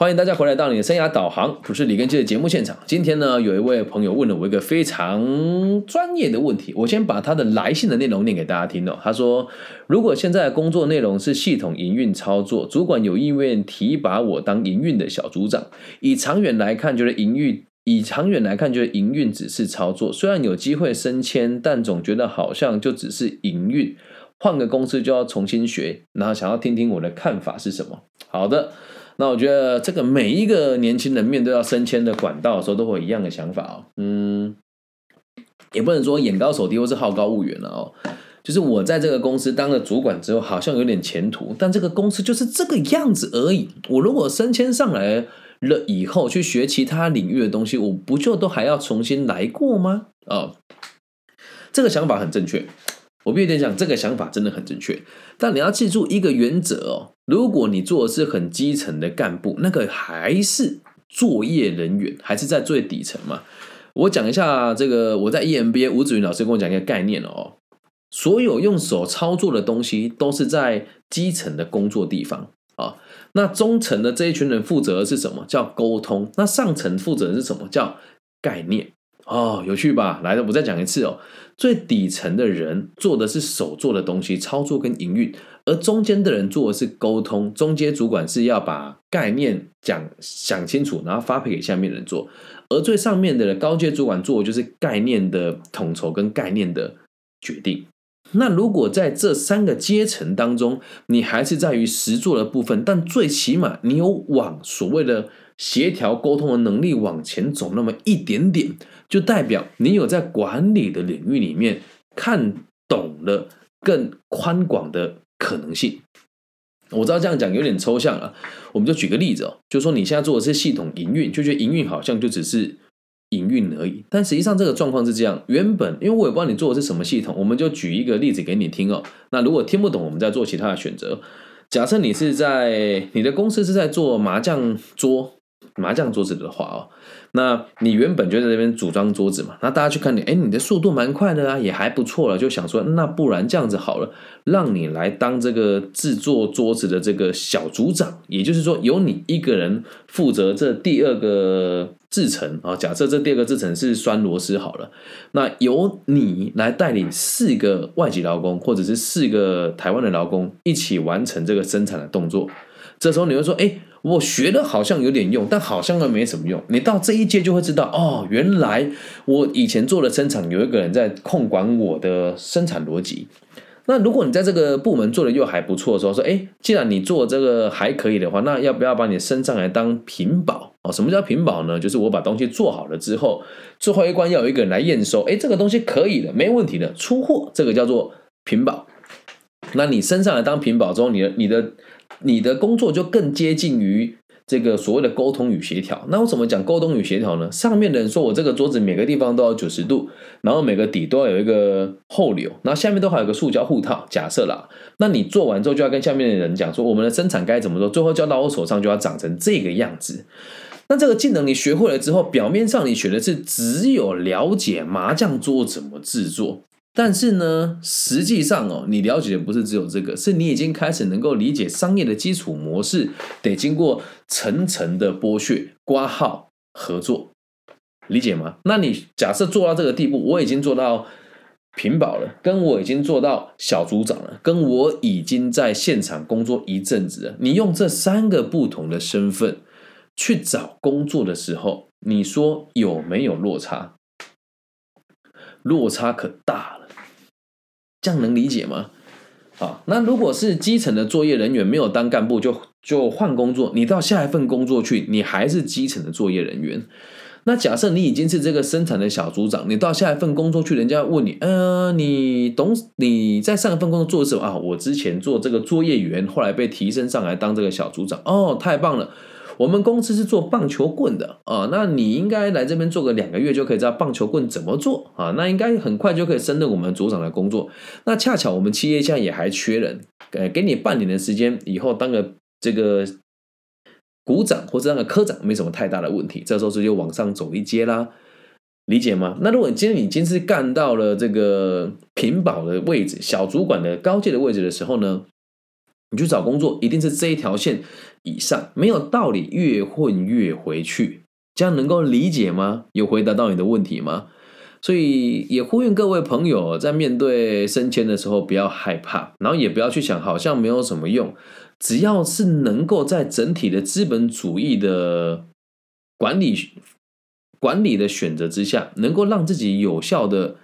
欢迎大家回来到你的生涯导航，我是李根基的节目现场。今天呢，有一位朋友问了我一个非常专业的问题，我先把他的来信的内容念给大家听哦。他说，如果现在的工作内容是系统营运操作，主管有意愿提拔我当营运的小组长，以长远来看，觉得营运以长远来看，觉得营运只是操作，虽然有机会升迁，但总觉得好像就只是营运，换个公司就要重新学。然后想要听听我的看法是什么？好的。那我觉得这个每一个年轻人面对要升迁的管道的时候，都会有一样的想法哦。嗯，也不能说眼高手低或是好高骛远了哦。就是我在这个公司当了主管之后，好像有点前途，但这个公司就是这个样子而已。我如果升迁上来了以后，去学其他领域的东西，我不就都还要重新来过吗？啊，这个想法很正确。我必须得讲，这个想法真的很正确。但你要记住一个原则哦：如果你做的是很基层的干部，那个还是作业人员，还是在最底层嘛。我讲一下这个，我在 EMBA 吴子云老师跟我讲一个概念哦：所有用手操作的东西，都是在基层的工作地方啊。那中层的这一群人负责的是什么？叫沟通。那上层负责的是什么？叫概念。哦，有趣吧？来，我再讲一次哦。最底层的人做的是手做的东西，操作跟营运；而中间的人做的是沟通，中间主管是要把概念讲想清楚，然后发配给下面人做；而最上面的高阶主管做的就是概念的统筹跟概念的决定。那如果在这三个阶层当中，你还是在于实做的部分，但最起码你有往所谓的协调沟通的能力往前走那么一点点。就代表你有在管理的领域里面看懂了更宽广的可能性。我知道这样讲有点抽象啊，我们就举个例子哦，就说你现在做的是系统营运，就觉得营运好像就只是营运而已。但实际上这个状况是这样，原本因为我也不知道你做的是什么系统，我们就举一个例子给你听哦。那如果听不懂，我们再做其他的选择。假设你是在你的公司是在做麻将桌。麻将桌子的话哦，那你原本就在这边组装桌子嘛，那大家去看你，哎，你的速度蛮快的啊，也还不错了，就想说，那不然这样子好了，让你来当这个制作桌子的这个小组长，也就是说，由你一个人负责这第二个制程啊。假设这第二个制程是栓螺丝好了，那由你来带领四个外籍劳工或者是四个台湾的劳工一起完成这个生产的动作。这时候你会说，哎。我学的好像有点用，但好像又没什么用。你到这一届就会知道，哦，原来我以前做的生产有一个人在控管我的生产逻辑。那如果你在这个部门做的又还不错的时候，说，哎，既然你做这个还可以的话，那要不要把你升上来当品保？哦，什么叫品保呢？就是我把东西做好了之后，最后一关要有一个人来验收，哎，这个东西可以的，没问题的，出货，这个叫做品保。那你升上来当品保之后，你的你的。你的工作就更接近于这个所谓的沟通与协调。那我怎么讲沟通与协调呢？上面的人说我这个桌子每个地方都要九十度，然后每个底都要有一个后流，然后下面都还有个塑胶护套。假设啦，那你做完之后就要跟下面的人讲说，我们的生产该怎么做，最后交到我手上就要长成这个样子。那这个技能你学会了之后，表面上你学的是只有了解麻将桌怎么制作。但是呢，实际上哦，你了解的不是只有这个，是你已经开始能够理解商业的基础模式，得经过层层的剥削、挂号、合作，理解吗？那你假设做到这个地步，我已经做到屏保了，跟我已经做到小组长了，跟我已经在现场工作一阵子了，你用这三个不同的身份去找工作的时候，你说有没有落差？落差可大了。这样能理解吗？啊，那如果是基层的作业人员没有当干部就就换工作，你到下一份工作去，你还是基层的作业人员。那假设你已经是这个生产的小组长，你到下一份工作去，人家问你，呃，你懂你在上一份工作做什么啊？我之前做这个作业员，后来被提升上来当这个小组长，哦，太棒了。我们公司是做棒球棍的啊，那你应该来这边做个两个月就可以知道棒球棍怎么做啊，那应该很快就可以升任我们组长的工作。那恰巧我们企业现在也还缺人，呃，给你半年的时间，以后当个这个股长或者当个科长没什么太大的问题，这时候直接往上走一阶啦，理解吗？那如果你今天你今是干到了这个品保的位置、小主管的高阶的位置的时候呢？你去找工作一定是这一条线以上，没有道理越混越回去。这样能够理解吗？有回答到你的问题吗？所以也呼吁各位朋友，在面对升迁的时候不要害怕，然后也不要去想好像没有什么用。只要是能够在整体的资本主义的管理管理的选择之下，能够让自己有效的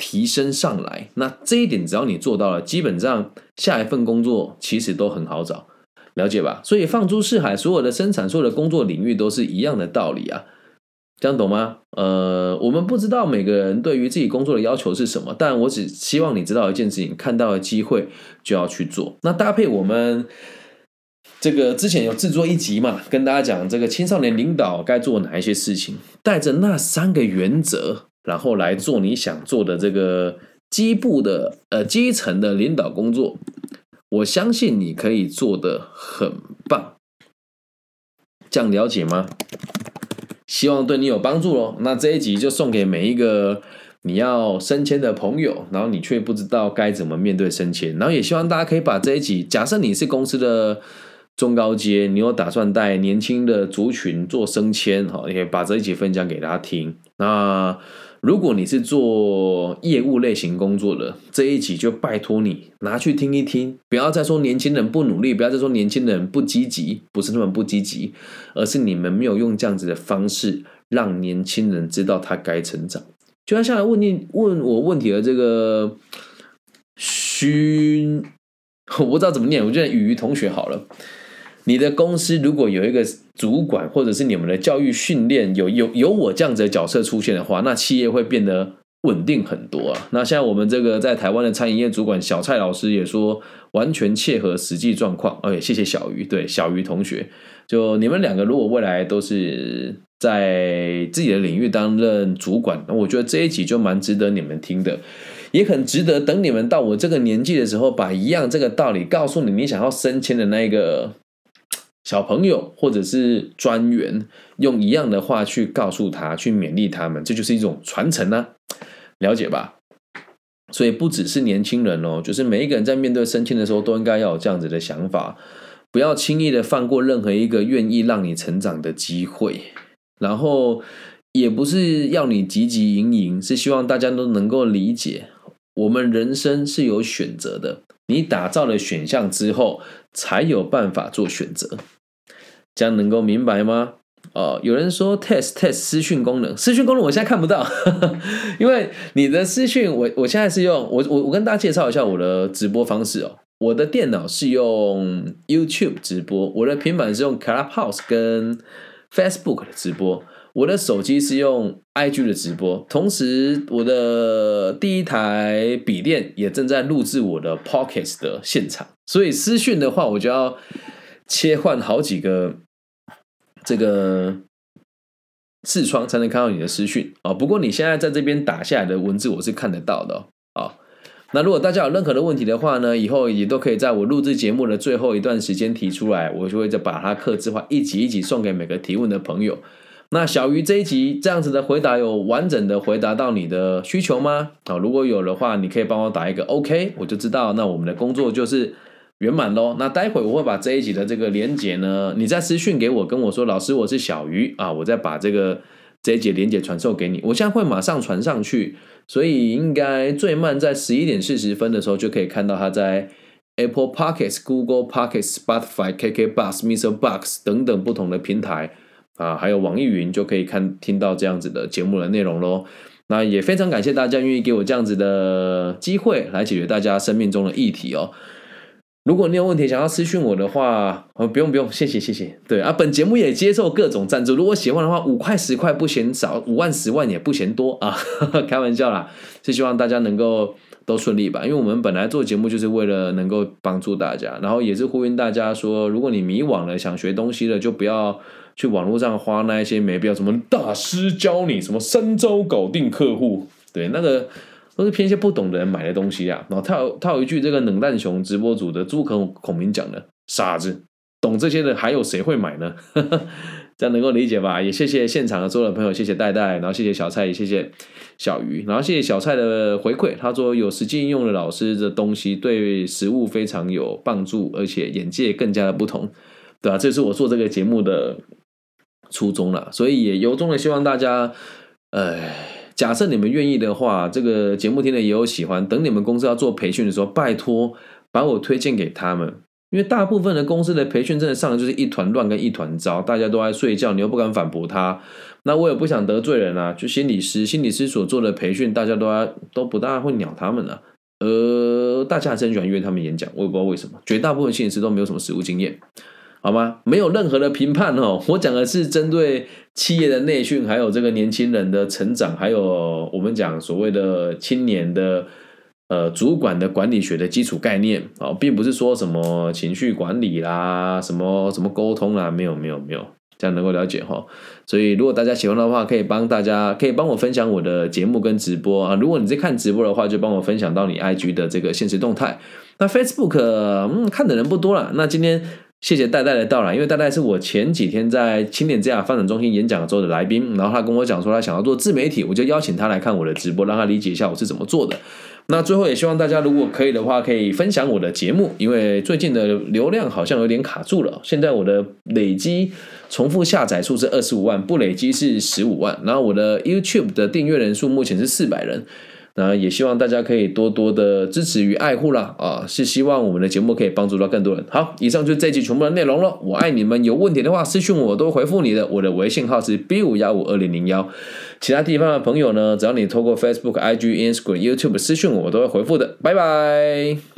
提升上来，那这一点只要你做到了，基本上下一份工作其实都很好找，了解吧？所以放诸四海，所有的生产、所有的工作领域都是一样的道理啊。这样懂吗？呃，我们不知道每个人对于自己工作的要求是什么，但我只希望你知道一件事情：看到了机会就要去做。那搭配我们这个之前有制作一集嘛，跟大家讲这个青少年领导该做哪一些事情，带着那三个原则，然后来做你想做的这个基部的呃基层的领导工作，我相信你可以做的很棒。这样了解吗？希望对你有帮助喽。那这一集就送给每一个你要升迁的朋友，然后你却不知道该怎么面对升迁，然后也希望大家可以把这一集，假设你是公司的中高阶，你有打算带年轻的族群做升迁，哈，也把这一集分享给大家听。那如果你是做业务类型工作的，这一集就拜托你拿去听一听，不要再说年轻人不努力，不要再说年轻人不积极，不是他们不积极，而是你们没有用这样子的方式让年轻人知道他该成长。就像下来问你问我问题的这个勋，我不知道怎么念，我觉得雨雨同学好了。你的公司如果有一个主管，或者是你们的教育训练有有有我这样子的角色出现的话，那企业会变得稳定很多啊。那像我们这个在台湾的餐饮业主管小蔡老师也说，完全切合实际状况。哎，谢谢小鱼，对小鱼同学，就你们两个如果未来都是在自己的领域担任主管，那我觉得这一集就蛮值得你们听的，也很值得等你们到我这个年纪的时候，把一样这个道理告诉你，你想要升迁的那一个。小朋友或者是专员用一样的话去告诉他，去勉励他们，这就是一种传承呢，了解吧？所以不只是年轻人哦，就是每一个人在面对升迁的时候，都应该要有这样子的想法，不要轻易的放过任何一个愿意让你成长的机会。然后也不是要你汲汲营营，是希望大家都能够理解，我们人生是有选择的。你打造了选项之后，才有办法做选择，这样能够明白吗？哦，有人说 test test 私讯功能，私讯功能我现在看不到，因为你的私讯，我我现在是用我我我跟大家介绍一下我的直播方式哦，我的电脑是用 YouTube 直播，我的平板是用 Clubhouse 跟 Facebook 的直播。我的手机是用 IG 的直播，同时我的第一台笔电也正在录制我的 Pockets 的现场，所以私讯的话，我就要切换好几个这个视窗才能看到你的私讯啊。不过你现在在这边打下来的文字，我是看得到的啊。那如果大家有任何的问题的话呢，以后也都可以在我录制节目的最后一段时间提出来，我就会再把它刻字化，一集一集送给每个提问的朋友。那小鱼这一集这样子的回答有完整的回答到你的需求吗？啊，如果有的话，你可以帮我打一个 OK，我就知道那我们的工作就是圆满喽。那待会我会把这一集的这个连接呢，你再私讯给我，跟我说老师我是小鱼啊，我再把这个这一节连接传授给你。我现在会马上传上去，所以应该最慢在十一点四十分的时候就可以看到它在 Apple Pockets、Google Pockets、Spotify、KK Bus、Mr. Box 等等不同的平台。啊，还有网易云就可以看听到这样子的节目的内容喽。那也非常感谢大家愿意给我这样子的机会来解决大家生命中的议题哦。如果你有问题想要私讯我的话，哦，不用不用，谢谢谢谢。对啊，本节目也接受各种赞助，如果喜欢的话，五块十块不嫌少，五万十万也不嫌多啊，开玩笑啦，是希望大家能够都顺利吧。因为我们本来做节目就是为了能够帮助大家，然后也是呼吁大家说，如果你迷惘了想学东西了，就不要。去网络上花那一些没必要，什么大师教你什么三招搞定客户，对，那个都是偏些不懂的人买的东西啊。然后他有他有一句这个冷淡熊直播组的朱孔孔明讲的傻子，懂这些的还有谁会买呢？这样能够理解吧？也谢谢现场的所有的朋友，谢谢戴戴，然后谢谢小蔡，也谢谢小鱼，然后谢谢小蔡的回馈。他说有实际应用的老师的东西对食物非常有帮助，而且眼界更加的不同，对吧？这是我做这个节目的初衷了，所以也由衷的希望大家，呃，假设你们愿意的话，这个节目听的也有喜欢，等你们公司要做培训的时候，拜托把我推荐给他们。因为大部分的公司的培训真的上的就是一团乱跟一团糟，大家都在睡觉，你又不敢反驳他，那我也不想得罪人啊。就心理师，心理师所做的培训，大家都都不大会鸟他们了。呃，大家还是很喜欢约他们演讲，我也不知道为什么。绝大部分心理师都没有什么实务经验，好吗？没有任何的评判哦，我讲的是针对企业的内训，还有这个年轻人的成长，还有我们讲所谓的青年的。呃，主管的管理学的基础概念啊，并不是说什么情绪管理啦，什么什么沟通啦，没有没有没有，这样能够了解哈。所以如果大家喜欢的话，可以帮大家可以帮我分享我的节目跟直播啊。如果你在看直播的话，就帮我分享到你 IG 的这个现实动态。那 Facebook 嗯看的人不多了。那今天谢谢戴戴的到来，因为戴戴是我前几天在青年之亚发展中心演讲之后的来宾，然后他跟我讲说他想要做自媒体，我就邀请他来看我的直播，让他理解一下我是怎么做的。那最后也希望大家如果可以的话，可以分享我的节目，因为最近的流量好像有点卡住了。现在我的累积重复下载数是二十五万，不累积是十五万。然后我的 YouTube 的订阅人数目前是四百人。那也希望大家可以多多的支持与爱护啦啊！是希望我们的节目可以帮助到更多人。好，以上就是这期全部的内容了。我爱你们，有问题的话私信我我都回复你的。我的微信号是 B 五幺五二零零幺。其他地方的朋友呢，只要你透过 Facebook、IG、Instagram、YouTube 私信我，我都会回复的。拜拜。